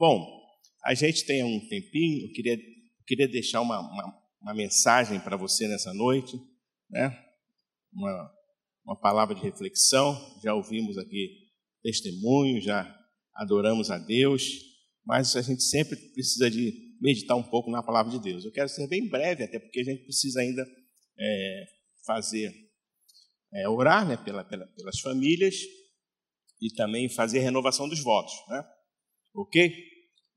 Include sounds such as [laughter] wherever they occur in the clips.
Bom, a gente tem um tempinho, eu queria, queria deixar uma, uma, uma mensagem para você nessa noite, né? uma, uma palavra de reflexão. Já ouvimos aqui testemunho, já adoramos a Deus, mas a gente sempre precisa de meditar um pouco na palavra de Deus. Eu quero ser bem breve, até porque a gente precisa ainda é, fazer, é, orar né, pela, pela, pelas famílias e também fazer renovação dos votos. Né? Ok?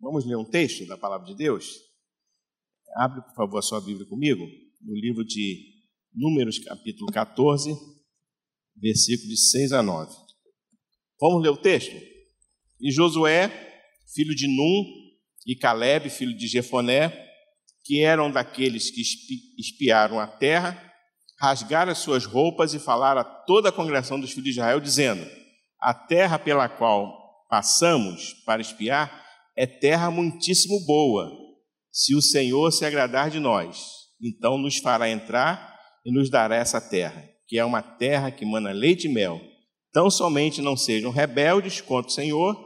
Vamos ler um texto da palavra de Deus? Abre, por favor, a sua Bíblia comigo, no livro de Números, capítulo 14, versículos de 6 a 9. Vamos ler o texto? E Josué, filho de Num, e Caleb, filho de Jefoné, que eram daqueles que espiaram a terra, rasgaram as suas roupas e falaram a toda a congregação dos filhos de Israel, dizendo: A terra pela qual passamos para espiar é terra muitíssimo boa. Se o Senhor se agradar de nós, então nos fará entrar e nos dará essa terra, que é uma terra que mana leite e mel. Tão somente não sejam rebeldes contra o Senhor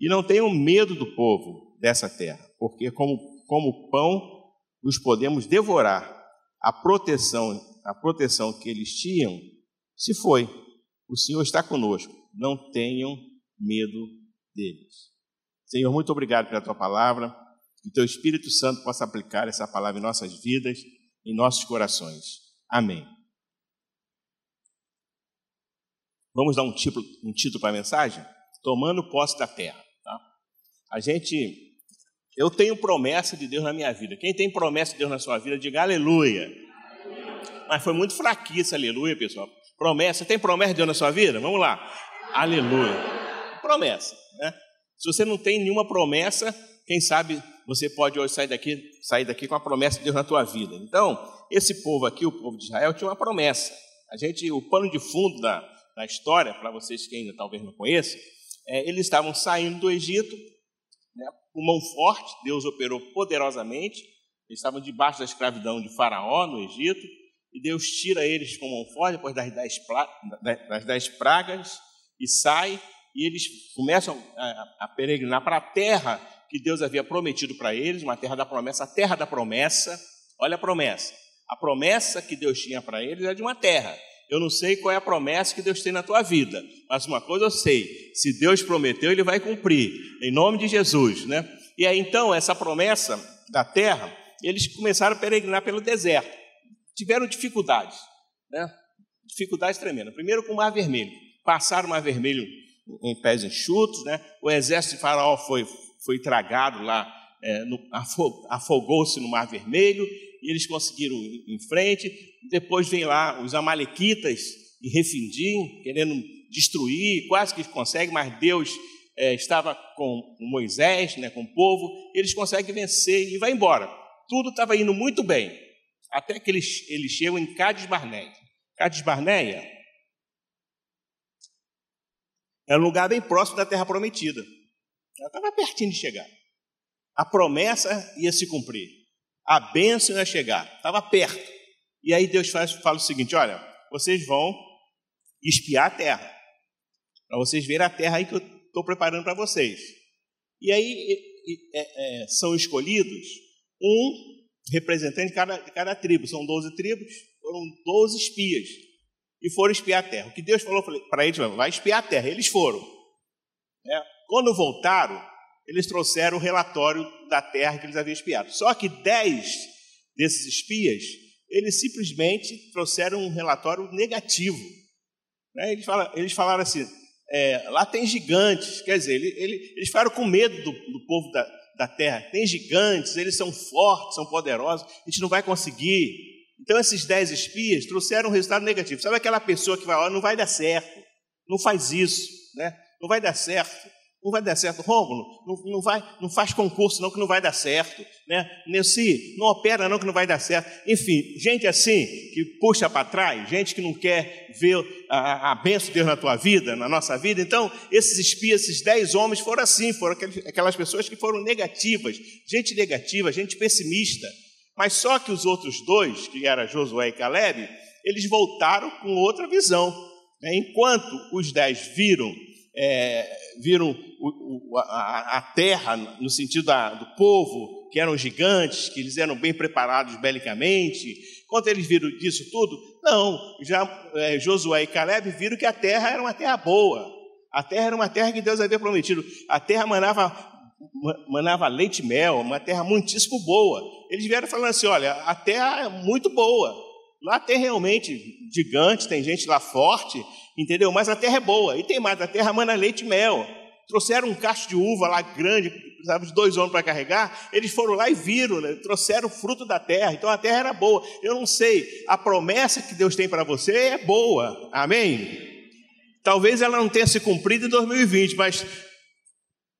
e não tenham medo do povo dessa terra, porque como, como pão os podemos devorar. A proteção, a proteção que eles tinham se foi. O Senhor está conosco. Não tenham medo deles. Senhor, muito obrigado pela tua palavra. Que o teu Espírito Santo possa aplicar essa palavra em nossas vidas, em nossos corações. Amém. Vamos dar um título, um título para a mensagem? Tomando posse da terra. Tá? A gente. Eu tenho promessa de Deus na minha vida. Quem tem promessa de Deus na sua vida, diga aleluia. Mas foi muito fraquinha essa aleluia, pessoal. Promessa. Tem promessa de Deus na sua vida? Vamos lá. Aleluia. Promessa. Se você não tem nenhuma promessa, quem sabe você pode hoje sair daqui, sair daqui com a promessa de Deus na tua vida. Então, esse povo aqui, o povo de Israel, tinha uma promessa. A gente, o pano de fundo da, da história, para vocês que ainda talvez não conheçam, é, eles estavam saindo do Egito, né, com mão forte, Deus operou poderosamente, eles estavam debaixo da escravidão de Faraó no Egito, e Deus tira eles com mão forte depois das dez, das dez pragas e sai e eles começam a, a peregrinar para a terra que Deus havia prometido para eles, uma terra da promessa, a terra da promessa. Olha a promessa. A promessa que Deus tinha para eles é de uma terra. Eu não sei qual é a promessa que Deus tem na tua vida, mas uma coisa eu sei: se Deus prometeu, Ele vai cumprir, em nome de Jesus, né? E aí então, essa promessa da terra, eles começaram a peregrinar pelo deserto. Tiveram dificuldades, né? Dificuldades tremendas. Primeiro com o Mar Vermelho. Passaram o Mar Vermelho em pés enxutos, né? O exército de Faraó foi, foi tragado lá, é, afogou-se no Mar Vermelho, e eles conseguiram ir em frente. Depois vem lá os amalequitas em Refindim, querendo destruir, quase que conseguem, mas Deus é, estava com Moisés, né, com o povo, eles conseguem vencer e vai embora. Tudo estava indo muito bem, até que eles, eles chegam em Cádiz Barneia. Barneia era um lugar bem próximo da terra prometida. Ela estava pertinho de chegar. A promessa ia se cumprir. A bênção ia chegar. Estava perto. E aí Deus faz, fala o seguinte: olha, vocês vão espiar a terra. Para vocês verem a terra aí que eu estou preparando para vocês. E aí é, é, são escolhidos um representante de cada, de cada tribo. São 12 tribos, foram 12 espias e foram espiar a terra. O que Deus falou para eles, vai espiar a terra. Eles foram. É, quando voltaram, eles trouxeram o relatório da terra que eles haviam espiado. Só que dez desses espias, eles simplesmente trouxeram um relatório negativo. Né? Eles, falaram, eles falaram assim, é, lá tem gigantes, quer dizer, eles, eles ficaram com medo do, do povo da, da terra. Tem gigantes, eles são fortes, são poderosos, a gente não vai conseguir. Então, esses dez espias trouxeram um resultado negativo. Sabe aquela pessoa que vai, ó, não vai dar certo, não faz isso, né? não vai dar certo, não vai dar certo. Rômulo, não, não, vai, não faz concurso não que não vai dar certo. Né? Nessi, não opera não que não vai dar certo. Enfim, gente assim, que puxa para trás, gente que não quer ver a, a bênção de Deus na tua vida, na nossa vida. Então, esses espias, esses dez homens foram assim, foram aquelas pessoas que foram negativas, gente negativa, gente pessimista. Mas só que os outros dois, que eram Josué e Caleb, eles voltaram com outra visão. Né? Enquanto os dez viram é, viram o, o, a, a, terra no sentido da, do povo, que eram gigantes, que eles eram bem preparados belicamente. Quando eles viram disso tudo, não, já é, Josué e Caleb viram que a terra era uma terra boa. A terra era uma terra que Deus havia prometido. A terra manava, manava leite e mel, uma terra muitíssimo boa. Eles vieram falando assim: olha, a terra é muito boa. Lá tem realmente gigante, tem gente lá forte, entendeu? Mas a terra é boa. E tem mais, a terra mana leite e mel. Trouxeram um cacho de uva lá grande, precisava de dois homens para carregar. Eles foram lá e viram, né? trouxeram o fruto da terra. Então a terra era boa. Eu não sei, a promessa que Deus tem para você é boa. Amém? Talvez ela não tenha se cumprido em 2020, mas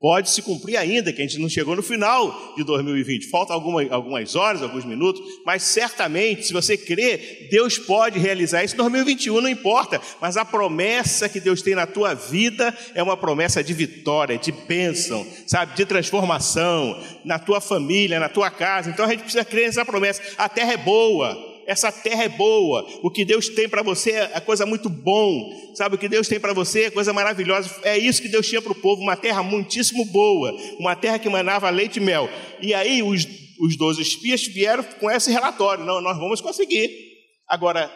pode se cumprir ainda, que a gente não chegou no final de 2020. Faltam alguma, algumas horas, alguns minutos, mas certamente, se você crê, Deus pode realizar isso em 2021, não importa. Mas a promessa que Deus tem na tua vida é uma promessa de vitória, de bênção, sabe, de transformação na tua família, na tua casa. Então a gente precisa crer nessa promessa. A terra é boa essa terra é boa, o que Deus tem para você é coisa muito bom, sabe? O que Deus tem para você é coisa maravilhosa. É isso que Deus tinha para o povo, uma terra muitíssimo boa, uma terra que manava leite e mel. E aí os, os 12 espias vieram com esse relatório: não, nós vamos conseguir. Agora,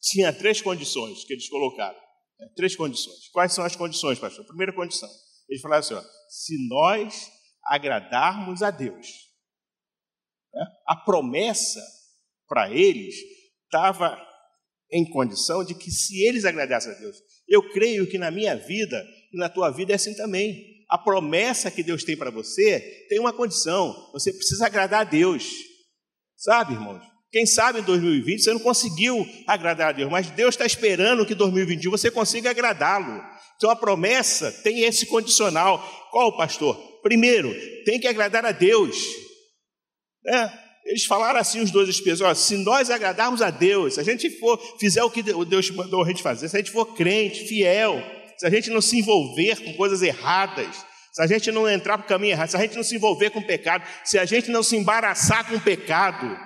tinha três condições que eles colocaram. Né? Três condições. Quais são as condições, pastor? Primeira condição: eles falaram assim, ó, se nós agradarmos a Deus. Né? A promessa para eles estava em condição de que se eles agradassem a Deus, eu creio que na minha vida e na tua vida é assim também. A promessa que Deus tem para você tem uma condição: você precisa agradar a Deus. Sabe, irmãos? Quem sabe em 2020 você não conseguiu agradar a Deus, mas Deus está esperando que em 2021 você consiga agradá-lo. Então a promessa tem esse condicional. Qual, pastor? Primeiro, tem que agradar a Deus. É, eles falaram assim, os dois espíritos: se nós agradarmos a Deus, se a gente for, fizer o que Deus mandou a gente fazer, se a gente for crente, fiel, se a gente não se envolver com coisas erradas, se a gente não entrar para o caminho errado, se a gente não se envolver com pecado, se a gente não se embaraçar com pecado,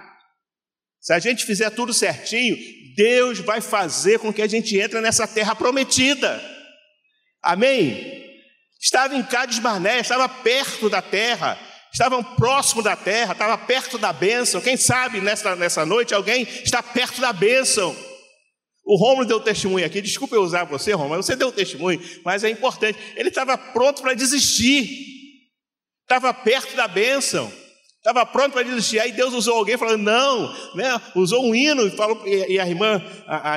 se a gente fizer tudo certinho, Deus vai fazer com que a gente entre nessa terra prometida. Amém? Estava em Cádiz Barné, estava perto da terra estavam próximo da terra, estava perto da bênção. Quem sabe nessa, nessa noite alguém está perto da bênção. O Romulo deu testemunho aqui, desculpa eu usar você, Romulo, você deu testemunho, mas é importante. Ele estava pronto para desistir, estava perto da bênção estava pronto para desistir. Aí Deus usou alguém falando, não, né? usou um hino, e, falou, e a irmã a, a,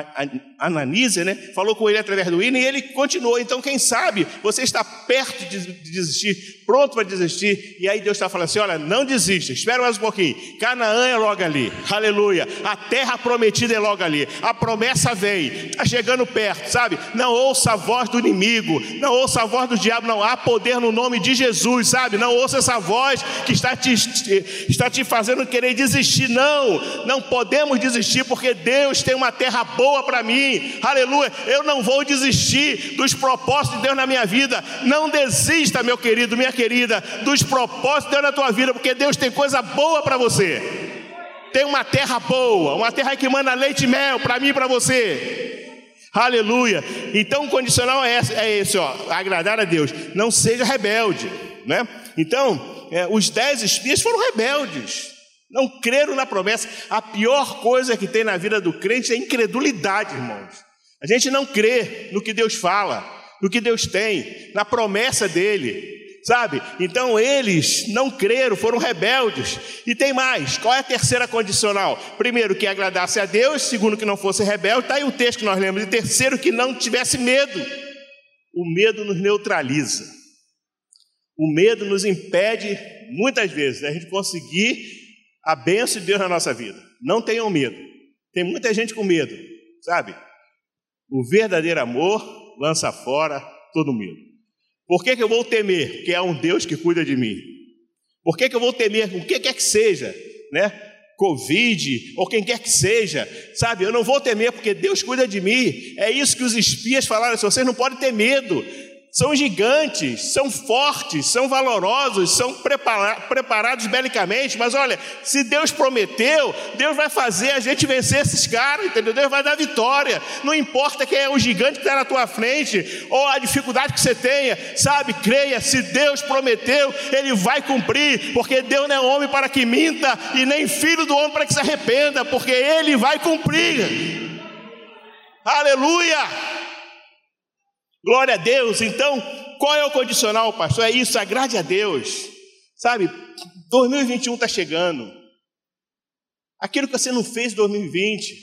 a Ananise, né? falou com ele através do hino, e ele continuou. Então, quem sabe, você está perto de desistir, pronto para desistir, e aí Deus está falando assim: olha, não desista, espera mais um pouquinho. Canaã é logo ali, aleluia. A terra prometida é logo ali, a promessa vem, está chegando perto, sabe? Não ouça a voz do inimigo, não ouça a voz do diabo, não há poder no nome de Jesus, sabe? Não ouça essa voz que está te está te fazendo querer desistir. Não, não podemos desistir, porque Deus tem uma terra boa para mim. Aleluia. Eu não vou desistir dos propósitos de Deus na minha vida. Não desista, meu querido, minha querida, dos propósitos de Deus na tua vida, porque Deus tem coisa boa para você. Tem uma terra boa, uma terra que manda leite e mel para mim e para você. Aleluia. Então o condicional é esse, é esse, ó, agradar a Deus. Não seja rebelde, né? Então, é, os dez espias foram rebeldes, não creram na promessa. A pior coisa que tem na vida do crente é incredulidade, irmãos. A gente não crê no que Deus fala, no que Deus tem, na promessa dele, sabe? Então eles não creram, foram rebeldes. E tem mais: qual é a terceira condicional? Primeiro, que agradasse a Deus, segundo, que não fosse rebelde. Está aí o texto que nós lemos. E terceiro, que não tivesse medo. O medo nos neutraliza. O medo nos impede, muitas vezes, a gente conseguir a bênção de Deus na nossa vida. Não tenham medo. Tem muita gente com medo, sabe? O verdadeiro amor lança fora todo medo. Por que, que eu vou temer? Porque é um Deus que cuida de mim. Por que, que eu vou temer? O que quer que seja, né? Covid, ou quem quer que seja, sabe? Eu não vou temer porque Deus cuida de mim. É isso que os espias falaram: assim, vocês não podem ter medo, são gigantes, são fortes, são valorosos, são prepara preparados belicamente, mas olha, se Deus prometeu, Deus vai fazer a gente vencer esses caras, entendeu? Deus vai dar vitória. Não importa quem é o gigante que está na tua frente, ou a dificuldade que você tenha, sabe? Creia, se Deus prometeu, Ele vai cumprir, porque Deus não é homem para que minta, e nem filho do homem para que se arrependa, porque Ele vai cumprir. Aleluia! Glória a Deus. Então, qual é o condicional, pastor? É isso, agrade a Deus. Sabe, 2021 está chegando. Aquilo que você não fez em 2020,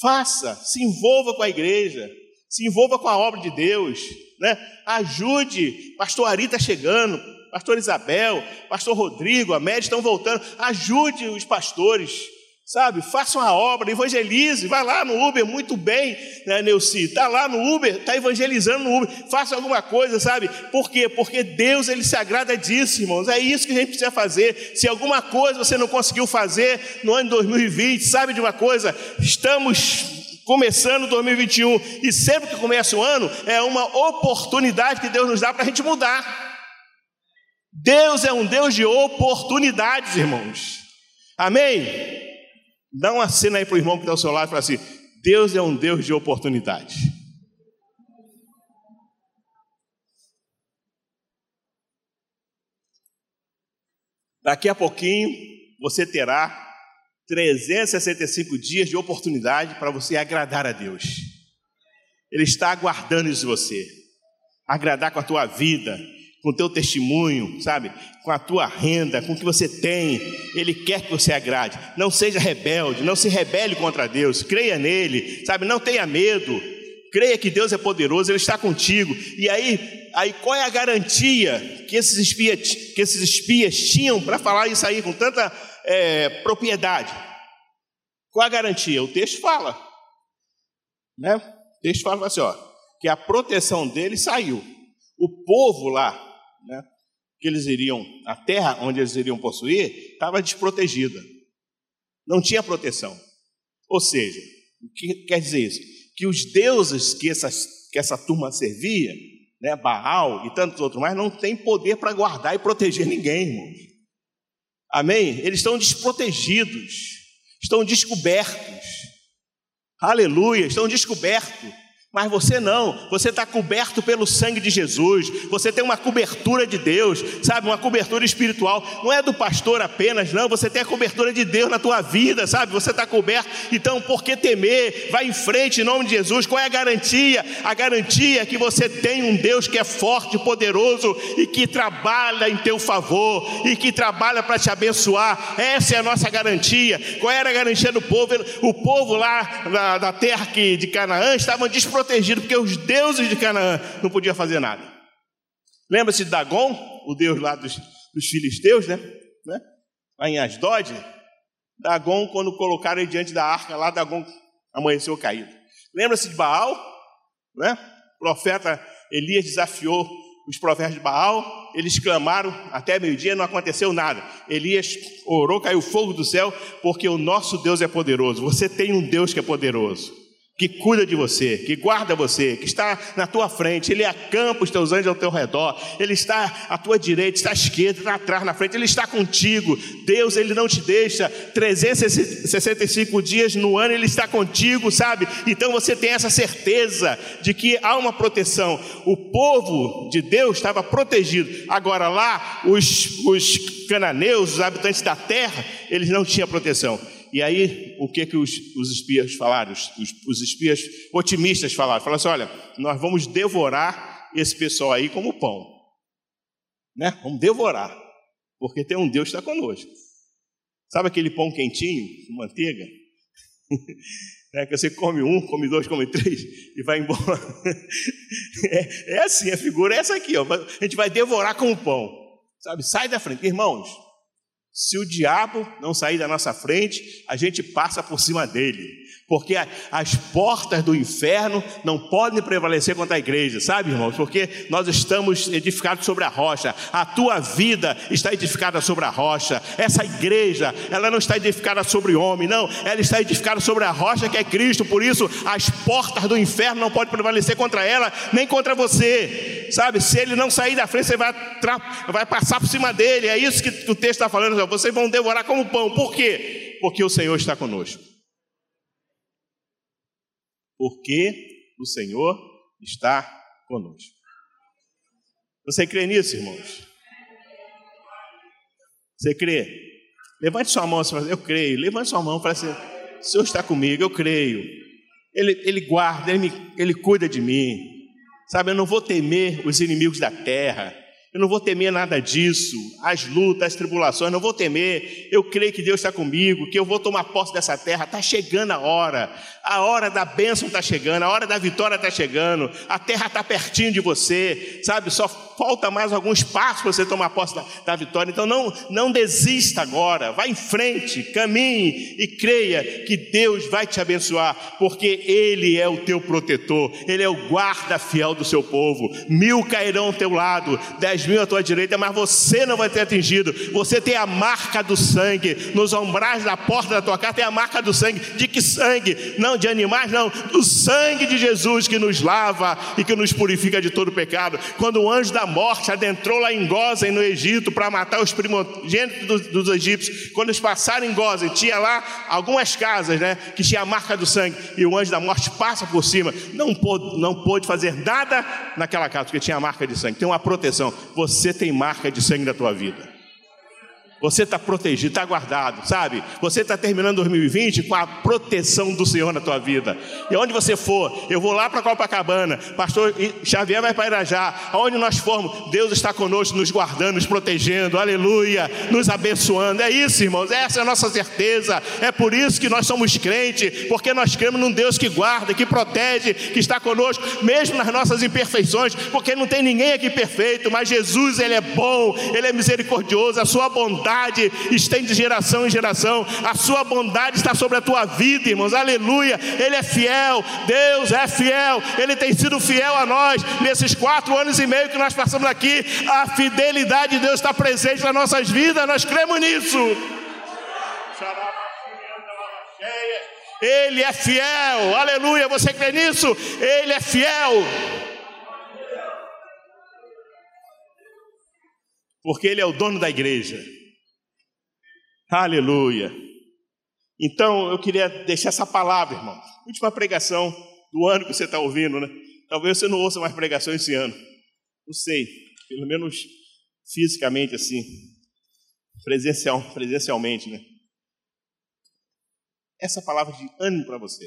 faça, se envolva com a igreja, se envolva com a obra de Deus, né? Ajude, pastor Ari está chegando, pastor Isabel, pastor Rodrigo, a média estão voltando. Ajude os pastores Sabe, faça uma obra, evangelize, vai lá no Uber, muito bem, né, Neuci? Está lá no Uber, está evangelizando no Uber, faça alguma coisa, sabe? Por quê? Porque Deus, Ele se agrada disso, irmãos. É isso que a gente precisa fazer. Se alguma coisa você não conseguiu fazer no ano de 2020, sabe de uma coisa? Estamos começando 2021 e sempre que começa o ano é uma oportunidade que Deus nos dá para a gente mudar. Deus é um Deus de oportunidades, irmãos. Amém? Dá uma cena aí para o irmão que está ao seu lado e fala assim: Deus é um Deus de oportunidade. Daqui a pouquinho você terá 365 dias de oportunidade para você agradar a Deus. Ele está aguardando isso de você. Agradar com a tua vida, com o teu testemunho, sabe? Com a tua renda, com o que você tem. Ele quer que você agrade. Não seja rebelde, não se rebele contra Deus. Creia nele, sabe? Não tenha medo. Creia que Deus é poderoso, ele está contigo. E aí, aí qual é a garantia que esses espias, que esses espias tinham para falar isso aí com tanta é, propriedade? Qual a garantia? O texto fala, né? O texto fala assim, ó, que a proteção dele saiu. O povo lá né, que eles iriam, a terra onde eles iriam possuir, estava desprotegida. Não tinha proteção. Ou seja, o que quer dizer isso? Que os deuses que, essas, que essa turma servia, né, Baal e tantos outros mais, não tem poder para guardar e proteger ninguém. Amém? Eles estão desprotegidos, estão descobertos. Aleluia, estão descobertos. Mas você não, você está coberto pelo sangue de Jesus, você tem uma cobertura de Deus, sabe, uma cobertura espiritual, não é do pastor apenas, não, você tem a cobertura de Deus na tua vida, sabe, você está coberto, então por que temer? Vai em frente em nome de Jesus, qual é a garantia? A garantia é que você tem um Deus que é forte, poderoso e que trabalha em teu favor e que trabalha para te abençoar, essa é a nossa garantia. Qual era a garantia do povo? O povo lá da, da terra que, de Canaã estavam desprotegidos protegido, porque os deuses de Canaã não podiam fazer nada. Lembra-se de Dagon, o deus lá dos, dos filisteus, né? né? Lá em Asdod. Dagon, quando colocaram ele diante da arca, lá Dagon amanheceu caído. Lembra-se de Baal, né? O profeta Elias desafiou os profetas de Baal, eles clamaram até meio-dia, não aconteceu nada. Elias orou, caiu fogo do céu, porque o nosso Deus é poderoso. Você tem um Deus que é poderoso que cuida de você, que guarda você, que está na tua frente, Ele acampa os teus anjos ao teu redor, Ele está à tua direita, está à esquerda, está atrás, na frente, Ele está contigo. Deus, Ele não te deixa 365 dias no ano, Ele está contigo, sabe? Então você tem essa certeza de que há uma proteção. O povo de Deus estava protegido. Agora lá, os, os cananeus, os habitantes da terra, eles não tinham proteção. E aí, o que, que os, os espias falaram? Os, os, espias otimistas falaram? Falaram assim: olha, nós vamos devorar esse pessoal aí como pão. Né? Vamos devorar. Porque tem um Deus que está conosco. Sabe aquele pão quentinho, com manteiga? [laughs] É, que você come um, come dois, come três e vai embora. [laughs] É, é assim, a figura é essa aqui, ó. A gente vai devorar como pão. Sabe? Sai da frente. Irmãos, Se o diabo não sair da nossa frente, a gente passa por cima dele porque as portas do inferno não podem prevalecer contra a igreja, sabe, irmãos? Porque nós estamos edificados sobre a rocha, a tua vida está edificada sobre a rocha, essa igreja, ela não está edificada sobre homem, não, ela está edificada sobre a rocha que é Cristo, por isso as portas do inferno não podem prevalecer contra ela, nem contra você, sabe? Se ele não sair da frente, você vai, vai passar por cima dele, é isso que o texto está falando, vocês vão devorar como pão, por quê? Porque o Senhor está conosco porque o Senhor está conosco. Você crê nisso, irmãos? Você crê? Levante sua mão e fala, eu creio. Levante sua mão e fala assim, o Senhor está comigo, eu creio. Ele, ele guarda, ele, me, ele cuida de mim. Sabe, eu não vou temer os inimigos da terra. Eu não vou temer nada disso, as lutas, as tribulações, não vou temer. Eu creio que Deus está comigo, que eu vou tomar posse dessa terra. Está chegando a hora, a hora da bênção está chegando, a hora da vitória está chegando, a terra está pertinho de você, sabe? Só falta mais alguns passos para você tomar posse da, da, vitória. Então não, não desista agora, vá em frente, caminhe e creia que Deus vai te abençoar, porque Ele é o teu protetor, Ele é o guarda fiel do seu povo. Mil cairão ao teu lado, dez mil à tua direita, mas você não vai ter atingido. Você tem a marca do sangue nos ombrais da porta da tua casa, tem a marca do sangue. De que sangue? Não de animais, não, do sangue de Jesus que nos lava e que nos purifica de todo pecado. Quando o anjo da morte adentrou lá em Gozen, no Egito, para matar os primogênitos dos, dos, egípcios. Quando eles passaram em Gozen, tinha lá algumas casas, né, que tinha a marca do sangue, e o anjo da morte passa por cima. Não pôde, não pôde fazer nada naquela casa, porque tinha a marca de sangue. Tem uma proteção. Você tem marca de sangue na tua vida. Você está protegido, está guardado, sabe? Você está terminando 2020 com a proteção do Senhor na tua vida. E onde você for, eu vou lá para Copacabana, pastor Xavier vai para Irajá, aonde nós formos, Deus está conosco, nos guardando, nos protegendo, aleluia, nos abençoando. É isso, irmãos, essa é a nossa certeza. É por isso que nós somos crentes, porque nós cremos num Deus que guarda, que protege, que está conosco, mesmo nas nossas imperfeições, porque não tem ninguém aqui perfeito, mas Jesus, Ele é bom, Ele é misericordioso, a sua bondade bondade estende de geração em geração, a sua bondade está sobre a tua vida, irmãos, aleluia. Ele é fiel, Deus é fiel, Ele tem sido fiel a nós nesses quatro anos e meio que nós passamos aqui. A fidelidade de Deus está presente nas nossas vidas, nós cremos nisso. Ele é fiel, aleluia. Você crê nisso? Ele é fiel. Porque Ele é o dono da igreja. Aleluia. Então, eu queria deixar essa palavra, irmão. Última pregação do ano que você está ouvindo, né? Talvez você não ouça mais pregação esse ano. Não sei, pelo menos fisicamente assim, presencial, presencialmente, né? Essa palavra de ânimo para você.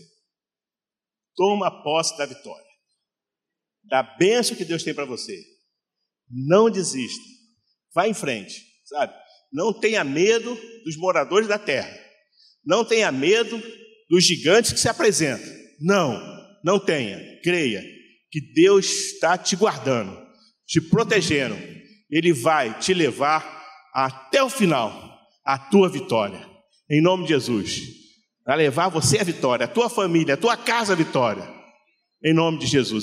Toma posse da vitória, da bênção que Deus tem para você. Não desista, vá em frente, sabe? Não tenha medo dos moradores da terra. Não tenha medo dos gigantes que se apresentam. Não, não tenha. Creia que Deus está te guardando, te protegendo. Ele vai te levar até o final, a tua vitória. Em nome de Jesus. Vai levar você à vitória, a tua família, a tua casa à vitória. Em nome de Jesus.